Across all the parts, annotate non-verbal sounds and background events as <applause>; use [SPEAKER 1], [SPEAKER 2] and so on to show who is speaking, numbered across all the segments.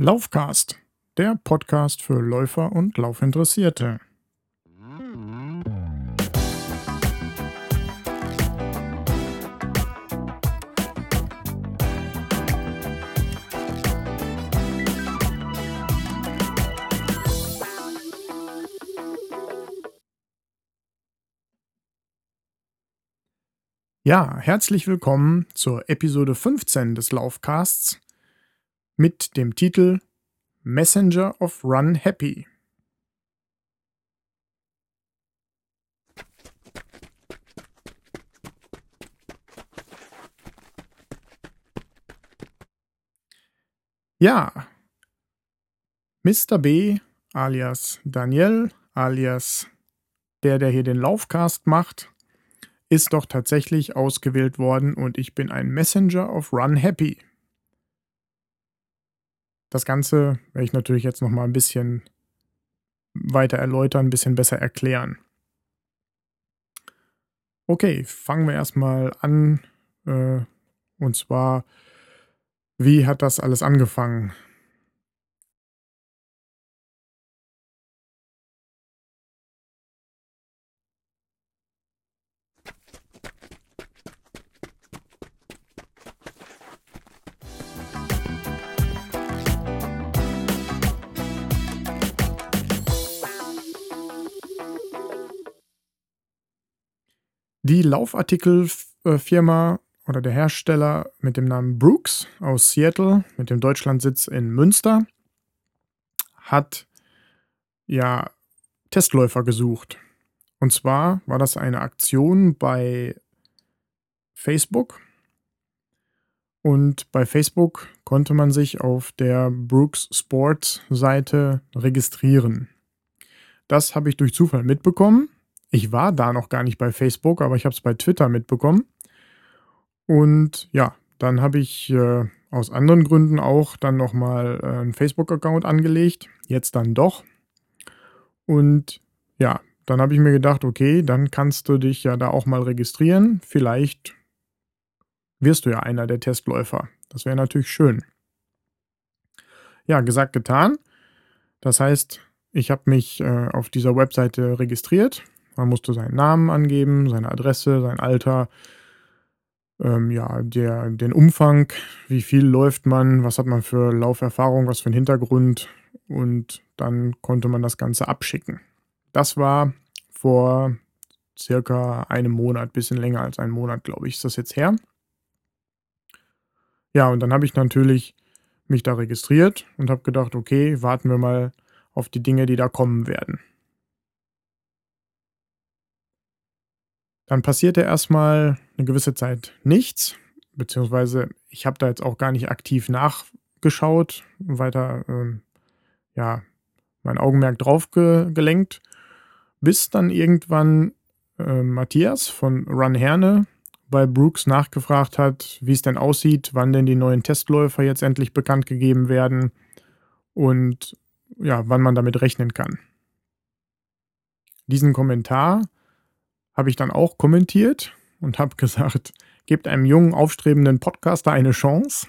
[SPEAKER 1] Laufcast, der Podcast für Läufer und Laufinteressierte. Ja, herzlich willkommen zur Episode 15 des Laufcasts mit dem Titel Messenger of Run Happy. Ja, Mr. B alias Daniel alias der, der hier den Laufcast macht, ist doch tatsächlich ausgewählt worden und ich bin ein Messenger of Run Happy. Das Ganze werde ich natürlich jetzt noch mal ein bisschen weiter erläutern, ein bisschen besser erklären. Okay, fangen wir erstmal an. Äh, und zwar, wie hat das alles angefangen? Die Laufartikelfirma oder der Hersteller mit dem Namen Brooks aus Seattle mit dem Deutschlandsitz in Münster hat ja Testläufer gesucht. Und zwar war das eine Aktion bei Facebook. Und bei Facebook konnte man sich auf der Brooks Sports Seite registrieren. Das habe ich durch Zufall mitbekommen ich war da noch gar nicht bei Facebook, aber ich habe es bei Twitter mitbekommen. Und ja, dann habe ich äh, aus anderen Gründen auch dann nochmal äh, einen Facebook-Account angelegt. Jetzt dann doch. Und ja, dann habe ich mir gedacht, okay, dann kannst du dich ja da auch mal registrieren. Vielleicht wirst du ja einer der Testläufer. Das wäre natürlich schön. Ja, gesagt, getan. Das heißt, ich habe mich äh, auf dieser Webseite registriert man musste seinen Namen angeben, seine Adresse, sein Alter, ähm, ja, der, den Umfang, wie viel läuft man, was hat man für Lauferfahrung, was für einen Hintergrund und dann konnte man das Ganze abschicken. Das war vor circa einem Monat, bisschen länger als einen Monat, glaube ich, ist das jetzt her. Ja, und dann habe ich natürlich mich da registriert und habe gedacht, okay, warten wir mal auf die Dinge, die da kommen werden. Dann passierte erstmal eine gewisse Zeit nichts, beziehungsweise ich habe da jetzt auch gar nicht aktiv nachgeschaut, weiter ähm, ja, mein Augenmerk drauf ge gelenkt, bis dann irgendwann äh, Matthias von Run Herne bei Brooks nachgefragt hat, wie es denn aussieht, wann denn die neuen Testläufer jetzt endlich bekannt gegeben werden und ja, wann man damit rechnen kann. Diesen Kommentar habe ich dann auch kommentiert und habe gesagt, gebt einem jungen, aufstrebenden Podcaster eine Chance.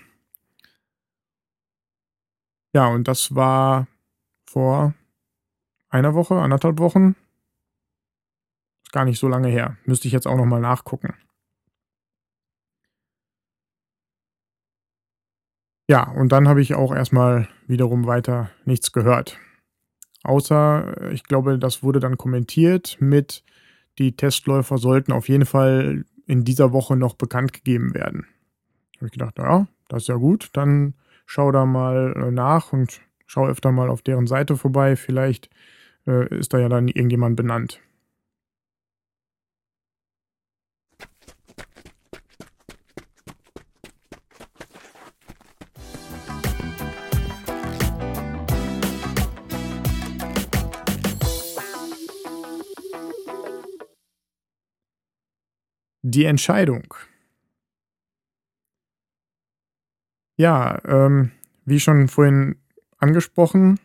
[SPEAKER 1] Ja, und das war vor einer Woche, anderthalb Wochen. Ist gar nicht so lange her. Müsste ich jetzt auch nochmal nachgucken. Ja, und dann habe ich auch erstmal wiederum weiter nichts gehört. Außer, ich glaube, das wurde dann kommentiert mit, die Testläufer sollten auf jeden Fall in dieser Woche noch bekannt gegeben werden. Da habe ich gedacht, ja, das ist ja gut, dann schau da mal äh, nach und schau öfter mal auf deren Seite vorbei. Vielleicht äh, ist da ja dann irgendjemand benannt. Die Entscheidung. Ja, ähm, wie schon vorhin angesprochen,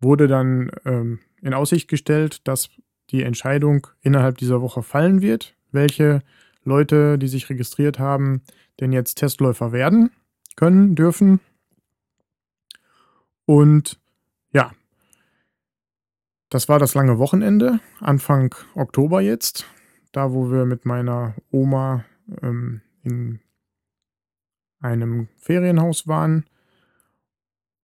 [SPEAKER 1] wurde dann ähm, in Aussicht gestellt, dass die Entscheidung innerhalb dieser Woche fallen wird, welche Leute, die sich registriert haben, denn jetzt Testläufer werden können, dürfen. Und ja, das war das lange Wochenende, Anfang Oktober jetzt, da wo wir mit meiner Oma ähm, in einem Ferienhaus waren.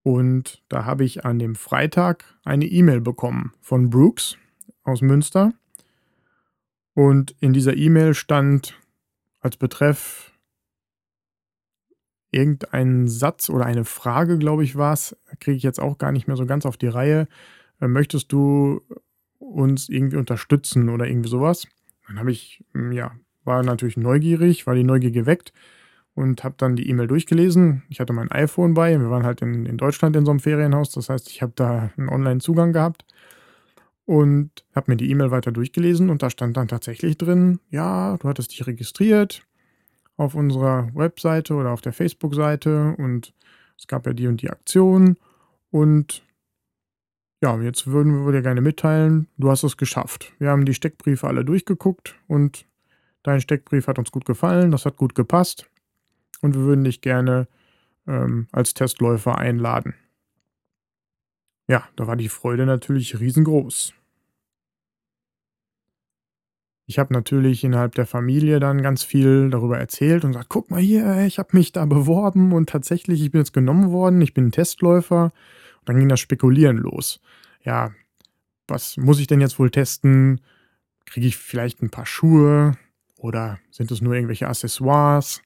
[SPEAKER 1] Und da habe ich an dem Freitag eine E-Mail bekommen von Brooks aus Münster. Und in dieser E-Mail stand als Betreff irgendein Satz oder eine Frage, glaube ich, war es. Kriege ich jetzt auch gar nicht mehr so ganz auf die Reihe. Äh, möchtest du uns irgendwie unterstützen oder irgendwie sowas? Dann habe ich, hm, ja, war natürlich neugierig, war die Neugier geweckt und habe dann die E-Mail durchgelesen. Ich hatte mein iPhone bei, wir waren halt in, in Deutschland in so einem Ferienhaus, das heißt, ich habe da einen Online-Zugang gehabt und habe mir die E-Mail weiter durchgelesen und da stand dann tatsächlich drin, ja, du hattest dich registriert auf unserer Webseite oder auf der Facebook-Seite und es gab ja die und die Aktion und ja, jetzt würden wir dir gerne mitteilen, du hast es geschafft. Wir haben die Steckbriefe alle durchgeguckt und dein Steckbrief hat uns gut gefallen, das hat gut gepasst und wir würden dich gerne ähm, als Testläufer einladen. Ja, da war die Freude natürlich riesengroß. Ich habe natürlich innerhalb der Familie dann ganz viel darüber erzählt und gesagt, guck mal hier, ich habe mich da beworben und tatsächlich, ich bin jetzt genommen worden, ich bin Testläufer. Und dann ging das Spekulieren los. Ja, was muss ich denn jetzt wohl testen? Kriege ich vielleicht ein paar Schuhe oder sind es nur irgendwelche Accessoires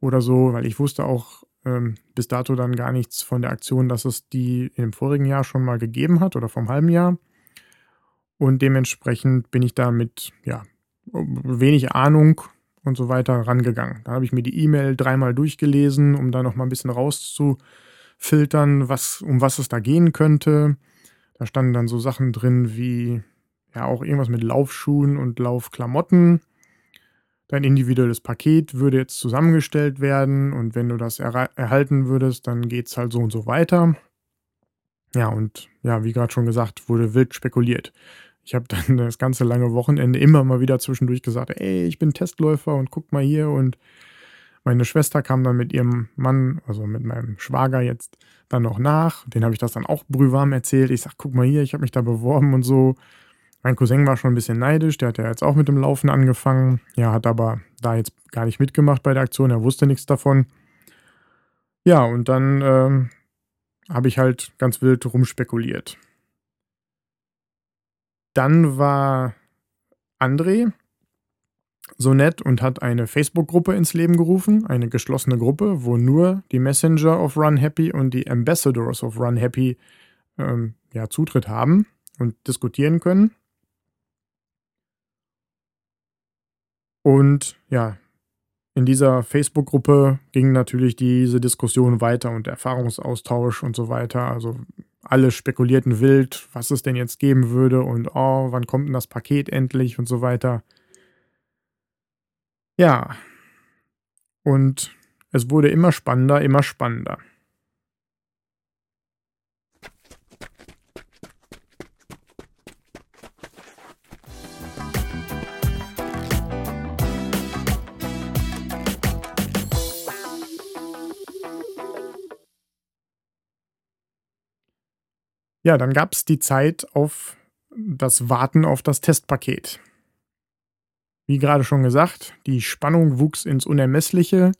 [SPEAKER 1] oder so? Weil ich wusste auch ähm, bis dato dann gar nichts von der Aktion, dass es die im vorigen Jahr schon mal gegeben hat oder vom halben Jahr. Und dementsprechend bin ich da mit ja, wenig Ahnung und so weiter rangegangen. Da habe ich mir die E-Mail dreimal durchgelesen, um da noch mal ein bisschen rauszufiltern, was, um was es da gehen könnte. Da standen dann so Sachen drin wie ja auch irgendwas mit Laufschuhen und Laufklamotten. Dein individuelles Paket würde jetzt zusammengestellt werden und wenn du das er erhalten würdest, dann geht es halt so und so weiter. Ja, und ja, wie gerade schon gesagt, wurde wild spekuliert. Ich habe dann das ganze lange Wochenende immer mal wieder zwischendurch gesagt, ey, ich bin Testläufer und guck mal hier. Und meine Schwester kam dann mit ihrem Mann, also mit meinem Schwager jetzt dann noch nach. Den habe ich das dann auch brühwarm erzählt. Ich sage, guck mal hier, ich habe mich da beworben und so. Mein Cousin war schon ein bisschen neidisch, der hat ja jetzt auch mit dem Laufen angefangen. Ja, hat aber da jetzt gar nicht mitgemacht bei der Aktion, er wusste nichts davon. Ja, und dann ähm, habe ich halt ganz wild rumspekuliert. Dann war André so nett und hat eine Facebook-Gruppe ins Leben gerufen, eine geschlossene Gruppe, wo nur die Messenger of Run Happy und die Ambassadors of Run Happy ähm, ja, Zutritt haben und diskutieren können. Und ja, in dieser Facebook-Gruppe ging natürlich diese Diskussion weiter und Erfahrungsaustausch und so weiter. Also alle spekulierten wild, was es denn jetzt geben würde und oh, wann kommt denn das Paket endlich und so weiter. Ja. Und es wurde immer spannender, immer spannender. Ja, dann gab es die Zeit auf das Warten auf das Testpaket. Wie gerade schon gesagt, die Spannung wuchs ins Unermessliche.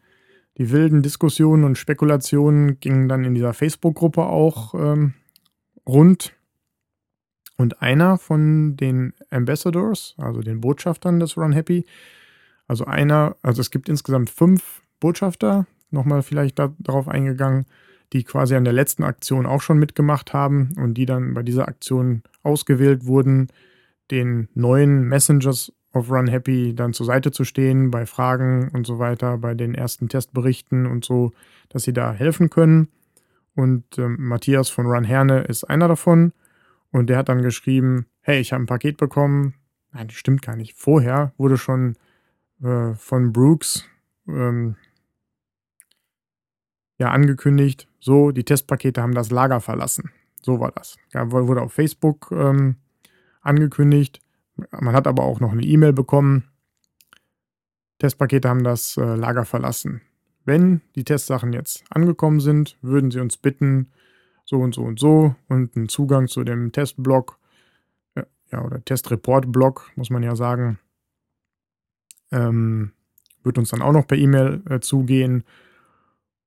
[SPEAKER 1] Die wilden Diskussionen und Spekulationen gingen dann in dieser Facebook-Gruppe auch ähm, rund. Und einer von den Ambassadors, also den Botschaftern des Run Happy, also einer, also es gibt insgesamt fünf Botschafter, nochmal vielleicht da, darauf eingegangen, die quasi an der letzten Aktion auch schon mitgemacht haben und die dann bei dieser Aktion ausgewählt wurden, den neuen Messengers of Run Happy dann zur Seite zu stehen bei Fragen und so weiter, bei den ersten Testberichten und so, dass sie da helfen können. Und äh, Matthias von Run Herne ist einer davon. Und der hat dann geschrieben, hey, ich habe ein Paket bekommen. Nein, das stimmt gar nicht. Vorher wurde schon äh, von Brooks ähm, ja angekündigt, so, die Testpakete haben das Lager verlassen. So war das. Ja, wurde auf Facebook ähm, angekündigt. Man hat aber auch noch eine E-Mail bekommen. Testpakete haben das äh, Lager verlassen. Wenn die Testsachen jetzt angekommen sind, würden sie uns bitten, so und so und so und einen Zugang zu dem Testblog, ja, oder Testreport-Blog, muss man ja sagen. Ähm, wird uns dann auch noch per E-Mail äh, zugehen.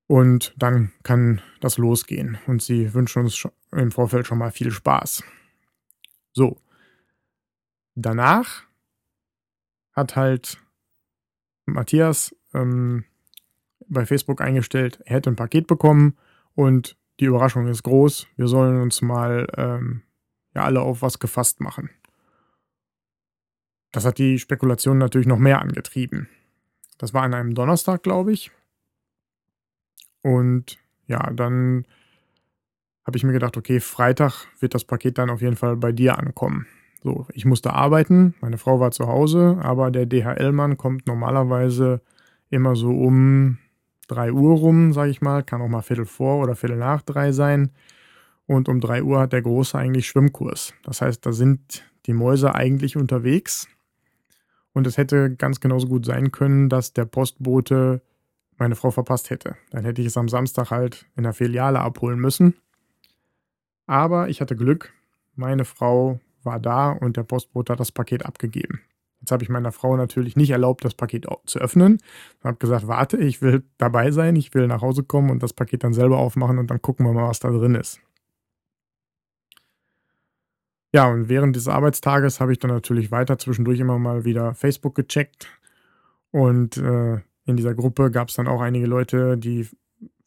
[SPEAKER 1] Und dann kann das losgehen. Und sie wünschen uns im Vorfeld schon mal viel Spaß. So. Danach hat halt Matthias ähm, bei Facebook eingestellt, er hätte ein Paket bekommen und die Überraschung ist groß. Wir sollen uns mal ähm, ja alle auf was gefasst machen. Das hat die Spekulation natürlich noch mehr angetrieben. Das war an einem Donnerstag, glaube ich. Und ja, dann habe ich mir gedacht, okay, Freitag wird das Paket dann auf jeden Fall bei dir ankommen. So, ich musste arbeiten, meine Frau war zu Hause, aber der DHL-Mann kommt normalerweise immer so um 3 Uhr rum, sage ich mal, kann auch mal Viertel vor oder Viertel nach drei sein. Und um 3 Uhr hat der Große eigentlich Schwimmkurs. Das heißt, da sind die Mäuse eigentlich unterwegs. Und es hätte ganz genauso gut sein können, dass der Postbote meine Frau verpasst hätte. Dann hätte ich es am Samstag halt in der Filiale abholen müssen. Aber ich hatte Glück. Meine Frau war da und der Postbote hat das Paket abgegeben. Jetzt habe ich meiner Frau natürlich nicht erlaubt, das Paket zu öffnen. Ich habe gesagt, warte, ich will dabei sein, ich will nach Hause kommen und das Paket dann selber aufmachen und dann gucken wir mal, was da drin ist. Ja, und während des Arbeitstages habe ich dann natürlich weiter zwischendurch immer mal wieder Facebook gecheckt. Und äh, in dieser Gruppe gab es dann auch einige Leute, die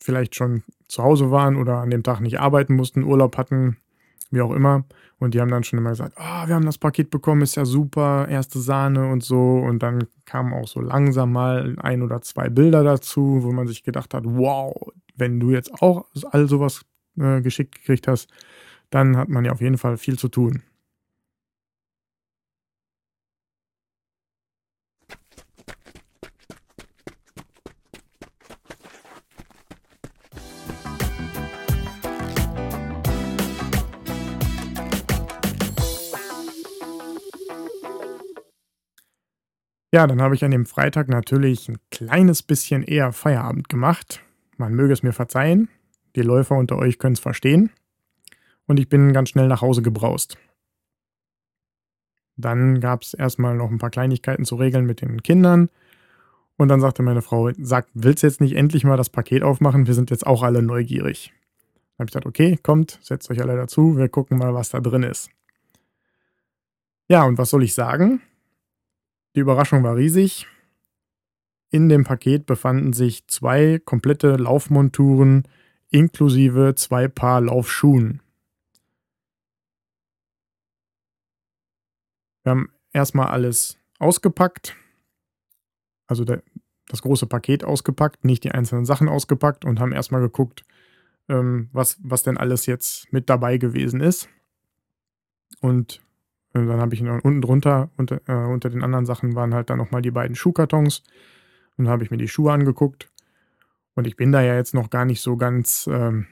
[SPEAKER 1] vielleicht schon zu Hause waren oder an dem Tag nicht arbeiten mussten, Urlaub hatten wie auch immer. Und die haben dann schon immer gesagt, ah, oh, wir haben das Paket bekommen, ist ja super, erste Sahne und so. Und dann kamen auch so langsam mal ein oder zwei Bilder dazu, wo man sich gedacht hat, wow, wenn du jetzt auch all sowas äh, geschickt gekriegt hast, dann hat man ja auf jeden Fall viel zu tun. Ja, dann habe ich an dem Freitag natürlich ein kleines bisschen eher Feierabend gemacht. Man möge es mir verzeihen. Die Läufer unter euch können es verstehen. Und ich bin ganz schnell nach Hause gebraust. Dann gab es erstmal noch ein paar Kleinigkeiten zu regeln mit den Kindern. Und dann sagte meine Frau, sag, willst du jetzt nicht endlich mal das Paket aufmachen? Wir sind jetzt auch alle neugierig. Dann habe ich gesagt, okay, kommt, setzt euch alle dazu, wir gucken mal, was da drin ist. Ja, und was soll ich sagen? Die Überraschung war riesig. In dem Paket befanden sich zwei komplette Laufmonturen inklusive zwei Paar Laufschuhen. Wir haben erstmal alles ausgepackt, also der, das große Paket ausgepackt, nicht die einzelnen Sachen ausgepackt und haben erstmal geguckt, ähm, was, was denn alles jetzt mit dabei gewesen ist. Und und dann habe ich noch unten drunter, unter, äh, unter den anderen Sachen waren halt dann nochmal die beiden Schuhkartons. Und dann habe ich mir die Schuhe angeguckt. Und ich bin da ja jetzt noch gar nicht so ganz, ähm,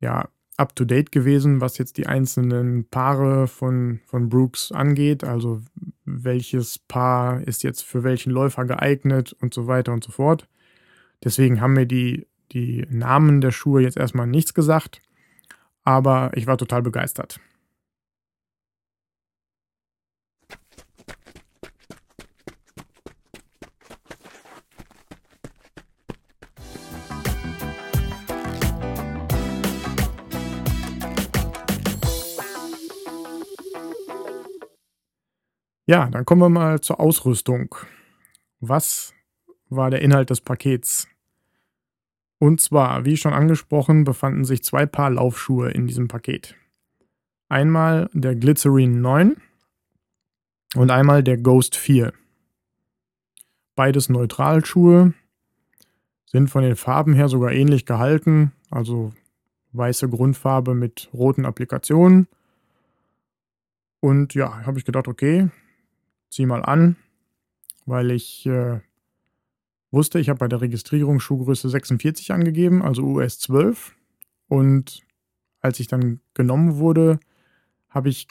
[SPEAKER 1] ja, up to date gewesen, was jetzt die einzelnen Paare von, von Brooks angeht. Also welches Paar ist jetzt für welchen Läufer geeignet und so weiter und so fort. Deswegen haben mir die, die Namen der Schuhe jetzt erstmal nichts gesagt. Aber ich war total begeistert. Ja, dann kommen wir mal zur Ausrüstung. Was war der Inhalt des Pakets? Und zwar, wie schon angesprochen, befanden sich zwei Paar Laufschuhe in diesem Paket. Einmal der Glycerin 9 und einmal der Ghost 4. Beides Neutralschuhe, sind von den Farben her sogar ähnlich gehalten, also weiße Grundfarbe mit roten Applikationen. Und ja, habe ich gedacht, okay, zieh mal an, weil ich äh, wusste, ich habe bei der Registrierung Schuhgröße 46 angegeben, also US 12. Und als ich dann genommen wurde, habe ich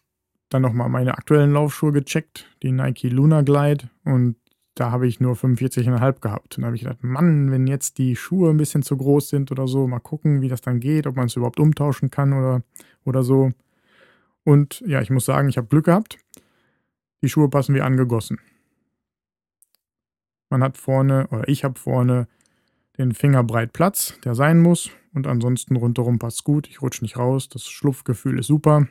[SPEAKER 1] dann nochmal meine aktuellen Laufschuhe gecheckt, die Nike Luna Glide. Und da habe ich nur 45,5 gehabt. Und da habe ich gedacht, Mann, wenn jetzt die Schuhe ein bisschen zu groß sind oder so, mal gucken, wie das dann geht, ob man es überhaupt umtauschen kann oder, oder so. Und ja, ich muss sagen, ich habe Glück gehabt. Die Schuhe passen wie angegossen. Man hat vorne, oder ich habe vorne den Fingerbreit Platz, der sein muss. Und ansonsten rundherum passt gut. Ich rutsche nicht raus. Das Schlupfgefühl ist super.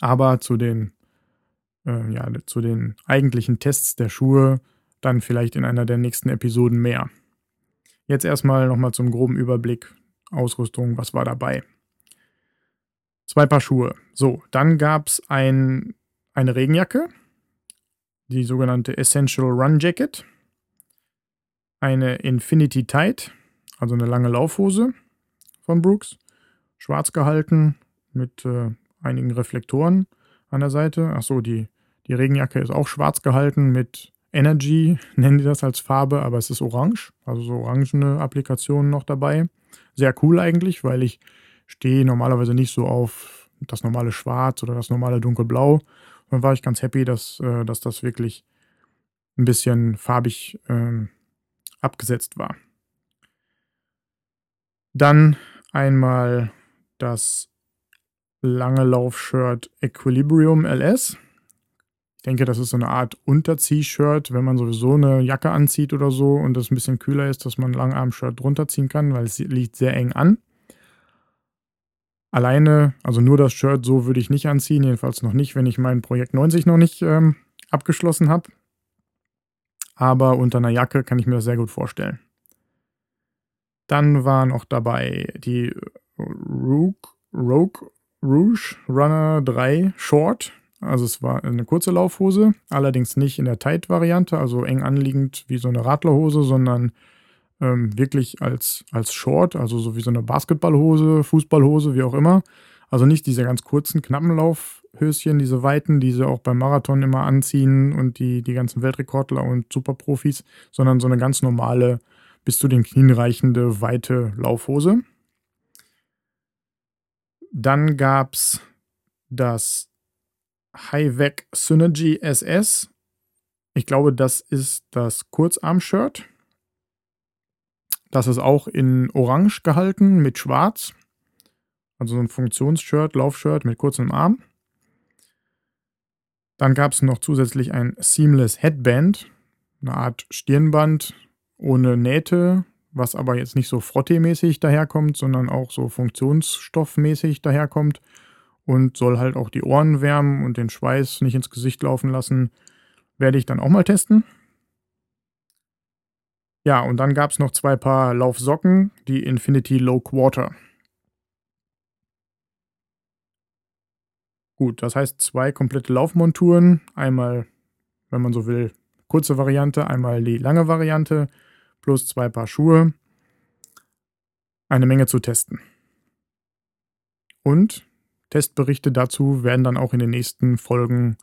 [SPEAKER 1] Aber zu den, äh, ja, zu den eigentlichen Tests der Schuhe dann vielleicht in einer der nächsten Episoden mehr. Jetzt erstmal nochmal zum groben Überblick. Ausrüstung, was war dabei? Zwei Paar Schuhe. So, dann gab es ein, eine Regenjacke, die sogenannte Essential Run Jacket, eine Infinity Tight, also eine lange Laufhose von Brooks, schwarz gehalten mit äh, einigen Reflektoren an der Seite. Achso, die, die Regenjacke ist auch schwarz gehalten mit Energy, <laughs> nennen die das als Farbe, aber es ist orange, also so orangene Applikationen noch dabei. Sehr cool eigentlich, weil ich stehe normalerweise nicht so auf das normale Schwarz oder das normale Dunkelblau. Dann war ich ganz happy, dass, äh, dass das wirklich ein bisschen farbig äh, abgesetzt war. Dann einmal das lange Laufshirt Equilibrium LS. Ich denke, das ist so eine Art Unterzieh-Shirt, wenn man sowieso eine Jacke anzieht oder so und es ein bisschen kühler ist, dass man ein Langarm-Shirt drunter ziehen kann, weil es liegt sehr eng an. Alleine, also nur das Shirt, so würde ich nicht anziehen, jedenfalls noch nicht, wenn ich mein Projekt 90 noch nicht ähm, abgeschlossen habe. Aber unter einer Jacke kann ich mir das sehr gut vorstellen. Dann war noch dabei die Rogue, Rogue Rouge Runner 3 Short. Also es war eine kurze Laufhose, allerdings nicht in der Tight-Variante, also eng anliegend wie so eine Radlerhose, sondern ähm, wirklich als, als Short, also so wie so eine Basketballhose, Fußballhose, wie auch immer. Also nicht diese ganz kurzen, knappen Laufhöschen, diese weiten, die sie auch beim Marathon immer anziehen und die, die ganzen Weltrekordler und Superprofis, sondern so eine ganz normale, bis zu den Knien reichende, weite Laufhose. Dann gab es das High-Vec Synergy SS. Ich glaube, das ist das Kurzarm-Shirt. Das ist auch in Orange gehalten mit Schwarz. Also so ein Funktionsshirt, Laufshirt mit kurzem Arm. Dann gab es noch zusätzlich ein Seamless Headband, eine Art Stirnband ohne Nähte, was aber jetzt nicht so frottemäßig daherkommt, sondern auch so funktionsstoffmäßig daherkommt und soll halt auch die Ohren wärmen und den Schweiß nicht ins Gesicht laufen lassen. Werde ich dann auch mal testen. Ja, und dann gab es noch zwei Paar Laufsocken, die Infinity Low Quarter. Gut, das heißt zwei komplette Laufmonturen. Einmal, wenn man so will, kurze Variante, einmal die lange Variante plus zwei Paar Schuhe, eine Menge zu testen. Und Testberichte dazu werden dann auch in den nächsten Folgen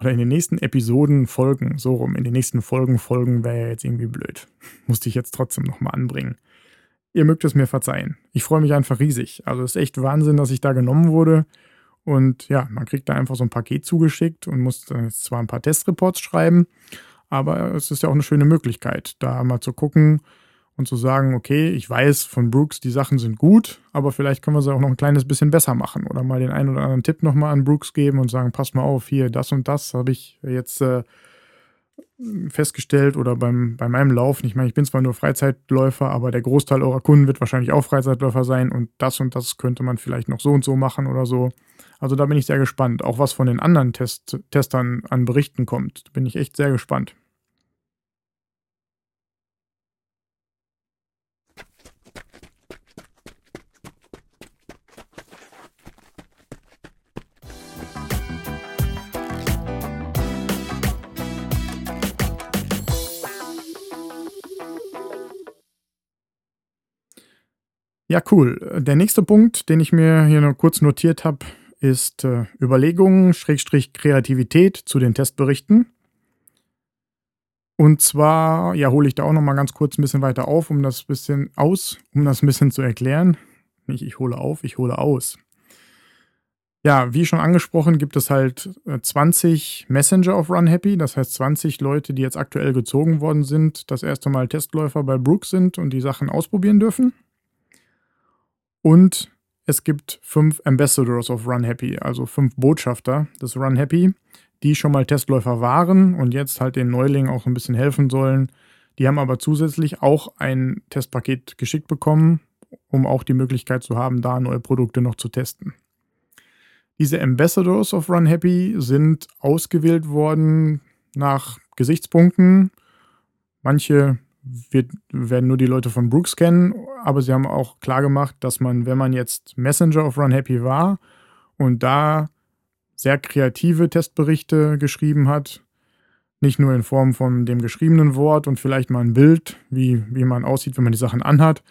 [SPEAKER 1] oder in den nächsten Episoden folgen, so rum, in den nächsten Folgen folgen wäre ja jetzt irgendwie blöd. <laughs> Musste ich jetzt trotzdem nochmal anbringen. Ihr mögt es mir verzeihen. Ich freue mich einfach riesig. Also es ist echt Wahnsinn, dass ich da genommen wurde. Und ja, man kriegt da einfach so ein Paket zugeschickt und muss dann jetzt zwar ein paar Testreports schreiben, aber es ist ja auch eine schöne Möglichkeit, da mal zu gucken und zu sagen, okay, ich weiß von Brooks, die Sachen sind gut, aber vielleicht können wir sie auch noch ein kleines bisschen besser machen oder mal den einen oder anderen Tipp nochmal an Brooks geben und sagen, pass mal auf, hier, das und das habe ich jetzt äh, festgestellt oder beim, bei meinem Lauf. Ich meine, ich bin zwar nur Freizeitläufer, aber der Großteil eurer Kunden wird wahrscheinlich auch Freizeitläufer sein und das und das könnte man vielleicht noch so und so machen oder so. Also da bin ich sehr gespannt. Auch was von den anderen Test Testern an Berichten kommt, bin ich echt sehr gespannt. Ja, cool. Der nächste Punkt, den ich mir hier noch kurz notiert habe, ist äh, Überlegungen, Schrägstrich Kreativität zu den Testberichten. Und zwar, ja, hole ich da auch noch mal ganz kurz ein bisschen weiter auf, um das bisschen aus, um das ein bisschen zu erklären. Nicht ich hole auf, ich hole aus. Ja, wie schon angesprochen, gibt es halt 20 äh, Messenger of Run Happy, das heißt 20 Leute, die jetzt aktuell gezogen worden sind, das erste Mal Testläufer bei Brooks sind und die Sachen ausprobieren dürfen. Und es gibt fünf Ambassadors of Run Happy, also fünf Botschafter des Run Happy, die schon mal Testläufer waren und jetzt halt den Neulingen auch ein bisschen helfen sollen. Die haben aber zusätzlich auch ein Testpaket geschickt bekommen, um auch die Möglichkeit zu haben, da neue Produkte noch zu testen. Diese Ambassadors of Run Happy sind ausgewählt worden nach Gesichtspunkten. Manche wird, werden nur die Leute von Brooks kennen, aber sie haben auch klar gemacht, dass man, wenn man jetzt Messenger of Run Happy war und da sehr kreative Testberichte geschrieben hat, nicht nur in Form von dem geschriebenen Wort und vielleicht mal ein Bild, wie, wie man aussieht, wenn man die Sachen anhat,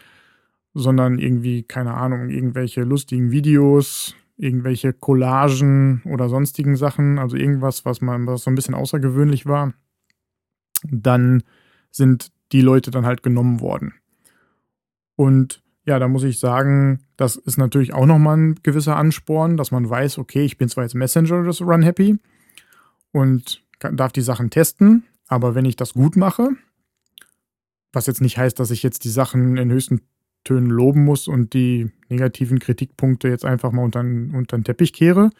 [SPEAKER 1] sondern irgendwie, keine Ahnung, irgendwelche lustigen Videos, irgendwelche Collagen oder sonstigen Sachen, also irgendwas, was man, was so ein bisschen außergewöhnlich war, dann sind die Leute dann halt genommen worden. Und ja, da muss ich sagen, das ist natürlich auch nochmal ein gewisser Ansporn, dass man weiß, okay, ich bin zwar jetzt Messenger des Run Happy und darf die Sachen testen, aber wenn ich das gut mache, was jetzt nicht heißt, dass ich jetzt die Sachen in höchsten Tönen loben muss und die negativen Kritikpunkte jetzt einfach mal unter, unter den Teppich kehre.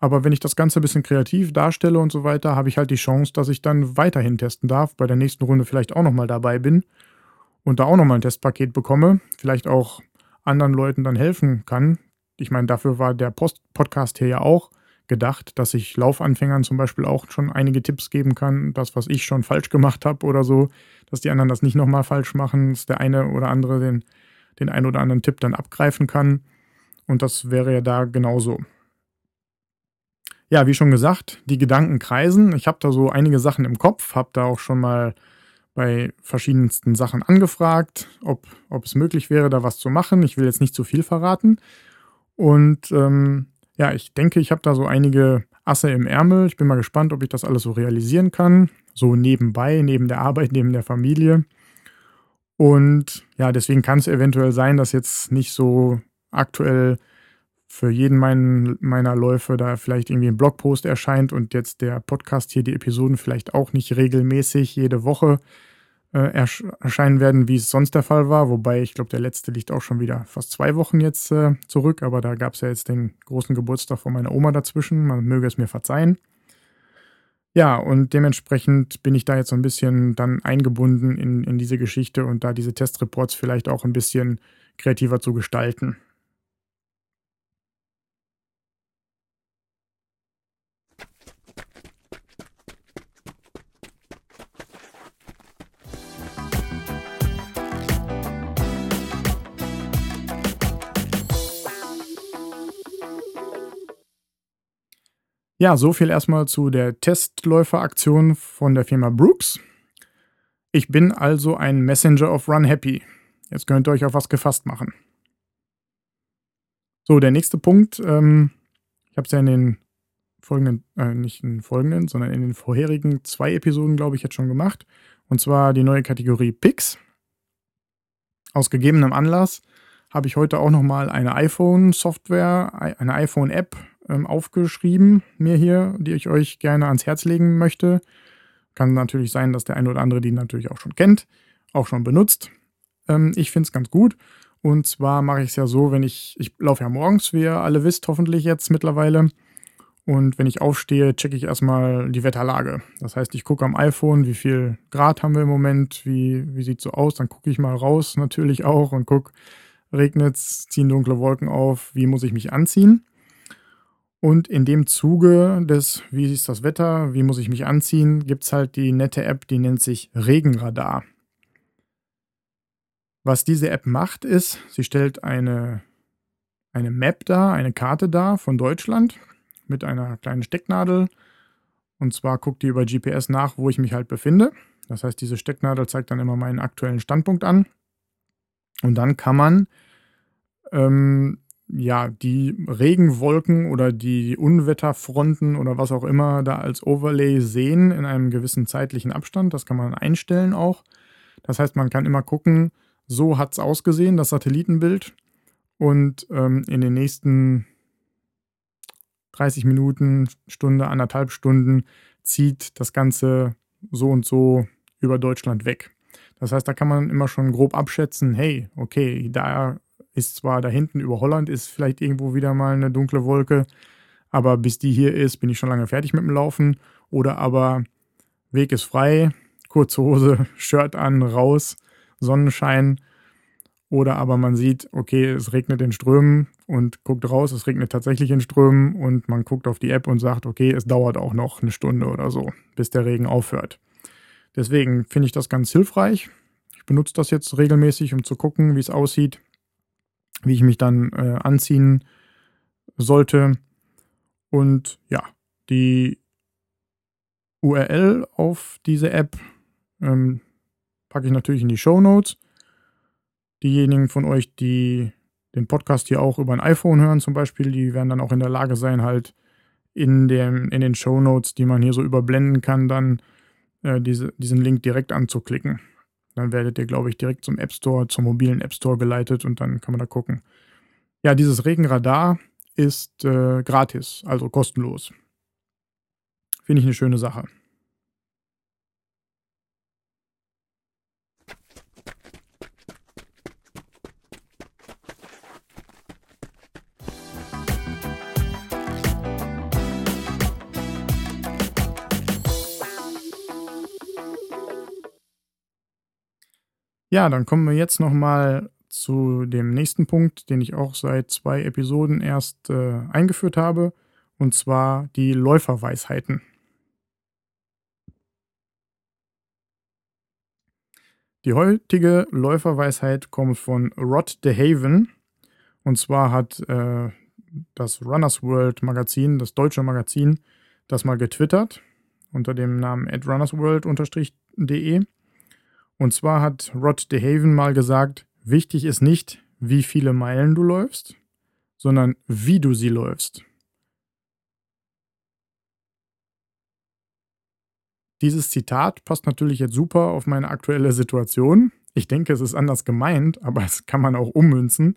[SPEAKER 1] Aber wenn ich das Ganze ein bisschen kreativ darstelle und so weiter, habe ich halt die Chance, dass ich dann weiterhin testen darf, bei der nächsten Runde vielleicht auch nochmal dabei bin und da auch nochmal ein Testpaket bekomme, vielleicht auch anderen Leuten dann helfen kann. Ich meine, dafür war der Post Podcast hier ja auch gedacht, dass ich Laufanfängern zum Beispiel auch schon einige Tipps geben kann, das, was ich schon falsch gemacht habe oder so, dass die anderen das nicht nochmal falsch machen, dass der eine oder andere den den ein oder anderen Tipp dann abgreifen kann. Und das wäre ja da genauso. Ja, wie schon gesagt, die Gedanken kreisen. Ich habe da so einige Sachen im Kopf, habe da auch schon mal bei verschiedensten Sachen angefragt, ob, ob es möglich wäre, da was zu machen. Ich will jetzt nicht zu viel verraten. Und ähm, ja, ich denke, ich habe da so einige Asse im Ärmel. Ich bin mal gespannt, ob ich das alles so realisieren kann. So nebenbei, neben der Arbeit, neben der Familie. Und ja, deswegen kann es eventuell sein, dass jetzt nicht so aktuell für jeden mein, meiner Läufe da vielleicht irgendwie ein Blogpost erscheint und jetzt der Podcast hier, die Episoden vielleicht auch nicht regelmäßig jede Woche äh, ersch erscheinen werden, wie es sonst der Fall war. Wobei ich glaube, der letzte liegt auch schon wieder fast zwei Wochen jetzt äh, zurück, aber da gab es ja jetzt den großen Geburtstag von meiner Oma dazwischen. Man möge es mir verzeihen. Ja, und dementsprechend bin ich da jetzt so ein bisschen dann eingebunden in, in diese Geschichte und da diese Testreports vielleicht auch ein bisschen kreativer zu gestalten. Ja, so viel erstmal zu der Testläuferaktion von der Firma Brooks. Ich bin also ein Messenger of Run Happy. Jetzt könnt ihr euch auf was gefasst machen. So, der nächste Punkt. Ähm, ich habe es ja in den folgenden, äh, nicht in den folgenden, sondern in den vorherigen zwei Episoden, glaube ich, jetzt schon gemacht. Und zwar die neue Kategorie Pix. Aus gegebenem Anlass habe ich heute auch nochmal eine iPhone-Software, eine iPhone-App ähm, aufgeschrieben, mir hier, die ich euch gerne ans Herz legen möchte. Kann natürlich sein, dass der eine oder andere die natürlich auch schon kennt, auch schon benutzt. Ähm, ich finde es ganz gut. Und zwar mache ich es ja so, wenn ich, ich laufe ja morgens, wie ihr alle wisst, hoffentlich jetzt mittlerweile. Und wenn ich aufstehe, checke ich erstmal die Wetterlage. Das heißt, ich gucke am iPhone, wie viel Grad haben wir im Moment, wie, wie sieht es so aus. Dann gucke ich mal raus natürlich auch und gucke, regnet es, ziehen dunkle Wolken auf, wie muss ich mich anziehen. Und in dem Zuge des, wie ist das Wetter, wie muss ich mich anziehen, gibt es halt die nette App, die nennt sich Regenradar. Was diese App macht, ist, sie stellt eine, eine Map dar, eine Karte dar von Deutschland mit einer kleinen Stecknadel. Und zwar guckt die über GPS nach, wo ich mich halt befinde. Das heißt, diese Stecknadel zeigt dann immer meinen aktuellen Standpunkt an. Und dann kann man ähm, ja, die Regenwolken oder die Unwetterfronten oder was auch immer da als Overlay sehen in einem gewissen zeitlichen Abstand. Das kann man einstellen auch. Das heißt, man kann immer gucken, so hat es ausgesehen, das Satellitenbild. Und ähm, in den nächsten 30 Minuten, Stunde, anderthalb Stunden zieht das Ganze so und so über Deutschland weg. Das heißt, da kann man immer schon grob abschätzen, hey, okay, da ist zwar da hinten über Holland ist vielleicht irgendwo wieder mal eine dunkle Wolke, aber bis die hier ist, bin ich schon lange fertig mit dem Laufen. Oder aber Weg ist frei, kurze Hose, <laughs> Shirt an, raus, Sonnenschein. Oder aber man sieht, okay, es regnet in Strömen und guckt raus, es regnet tatsächlich in Strömen und man guckt auf die App und sagt, okay, es dauert auch noch eine Stunde oder so, bis der Regen aufhört. Deswegen finde ich das ganz hilfreich. Ich benutze das jetzt regelmäßig, um zu gucken, wie es aussieht, wie ich mich dann äh, anziehen sollte. Und ja, die URL auf diese App ähm, packe ich natürlich in die Show Notes. Diejenigen von euch, die den Podcast hier auch über ein iPhone hören zum Beispiel, die werden dann auch in der Lage sein, halt in, dem, in den Show Notes, die man hier so überblenden kann, dann äh, diese, diesen Link direkt anzuklicken. Dann werdet ihr, glaube ich, direkt zum App Store, zum mobilen App Store geleitet und dann kann man da gucken. Ja, dieses Regenradar ist äh, gratis, also kostenlos. Finde ich eine schöne Sache. Ja, dann kommen wir jetzt nochmal zu dem nächsten Punkt, den ich auch seit zwei Episoden erst äh, eingeführt habe, und zwar die Läuferweisheiten. Die heutige Läuferweisheit kommt von Rod DeHaven. Und zwar hat äh, das Runners World Magazin, das deutsche Magazin, das mal getwittert unter dem Namen runnersworld-de. Und zwar hat Rod DeHaven mal gesagt, wichtig ist nicht, wie viele Meilen du läufst, sondern wie du sie läufst. Dieses Zitat passt natürlich jetzt super auf meine aktuelle Situation. Ich denke, es ist anders gemeint, aber <laughs> es kann man auch ummünzen.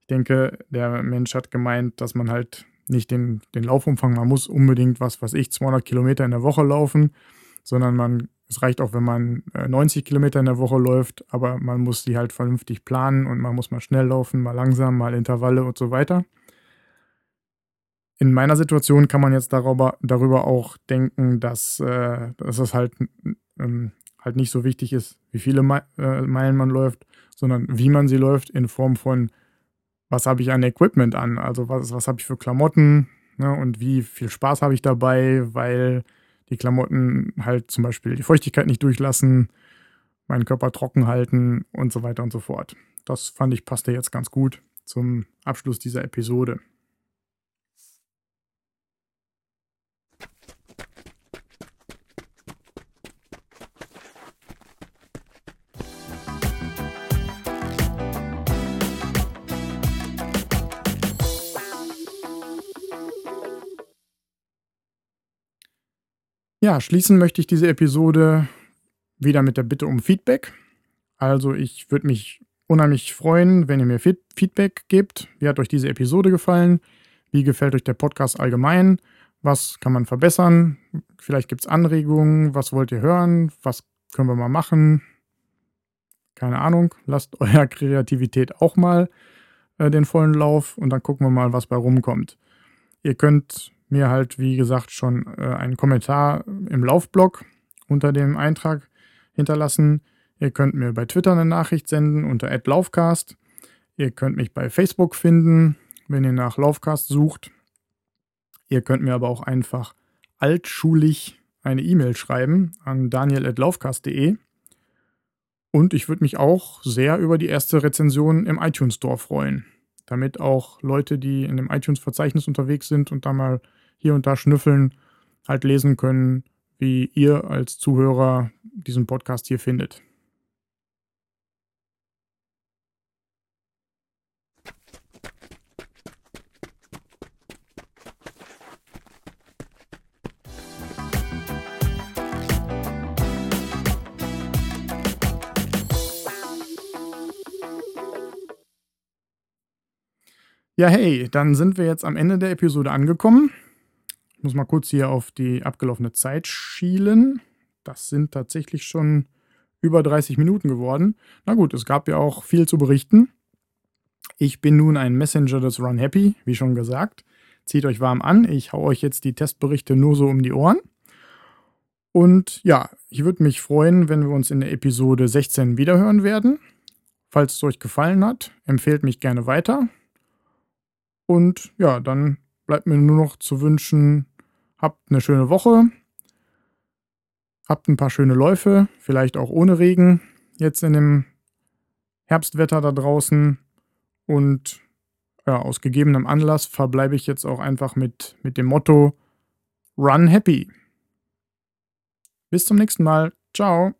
[SPEAKER 1] Ich denke, der Mensch hat gemeint, dass man halt nicht den, den Laufumfang, man muss unbedingt was, was ich, 200 Kilometer in der Woche laufen, sondern man es reicht auch, wenn man 90 äh, Kilometer in der Woche läuft, aber man muss sie halt vernünftig planen und man muss mal schnell laufen, mal langsam, mal Intervalle und so weiter. In meiner Situation kann man jetzt darüber, darüber auch denken, dass, äh, dass es halt, ähm, halt nicht so wichtig ist, wie viele äh, Meilen man läuft, sondern wie man sie läuft in Form von, was habe ich an Equipment an, also was, was habe ich für Klamotten ne, und wie viel Spaß habe ich dabei, weil die Klamotten halt zum Beispiel die Feuchtigkeit nicht durchlassen, meinen Körper trocken halten und so weiter und so fort. Das fand ich passte jetzt ganz gut zum Abschluss dieser Episode. Ja, schließen möchte ich diese Episode wieder mit der Bitte um Feedback. Also ich würde mich unheimlich freuen, wenn ihr mir Feedback gebt. Wie hat euch diese Episode gefallen? Wie gefällt euch der Podcast allgemein? Was kann man verbessern? Vielleicht gibt es Anregungen. Was wollt ihr hören? Was können wir mal machen? Keine Ahnung. Lasst <laughs> eurer Kreativität auch mal äh, den vollen Lauf und dann gucken wir mal, was bei rumkommt. Ihr könnt mir halt, wie gesagt, schon äh, einen Kommentar im Laufblog unter dem Eintrag hinterlassen. Ihr könnt mir bei Twitter eine Nachricht senden unter @laufcast. Ihr könnt mich bei Facebook finden, wenn ihr nach Laufcast sucht. Ihr könnt mir aber auch einfach altschulig eine E-Mail schreiben an daniel.laufcast.de. Und ich würde mich auch sehr über die erste Rezension im iTunes Store freuen, damit auch Leute, die in dem iTunes-Verzeichnis unterwegs sind und da mal hier und da schnüffeln, halt lesen können, wie ihr als Zuhörer diesen Podcast hier findet. Ja, hey, dann sind wir jetzt am Ende der Episode angekommen. Ich muss mal kurz hier auf die abgelaufene Zeit schielen. Das sind tatsächlich schon über 30 Minuten geworden. Na gut, es gab ja auch viel zu berichten. Ich bin nun ein Messenger des Run Happy, wie schon gesagt. Zieht euch warm an. Ich hau euch jetzt die Testberichte nur so um die Ohren. Und ja, ich würde mich freuen, wenn wir uns in der Episode 16 wiederhören werden. Falls es euch gefallen hat, empfehlt mich gerne weiter. Und ja, dann bleibt mir nur noch zu wünschen, habt eine schöne Woche, habt ein paar schöne Läufe, vielleicht auch ohne Regen, jetzt in dem Herbstwetter da draußen. Und ja, aus gegebenem Anlass verbleibe ich jetzt auch einfach mit, mit dem Motto Run Happy. Bis zum nächsten Mal. Ciao.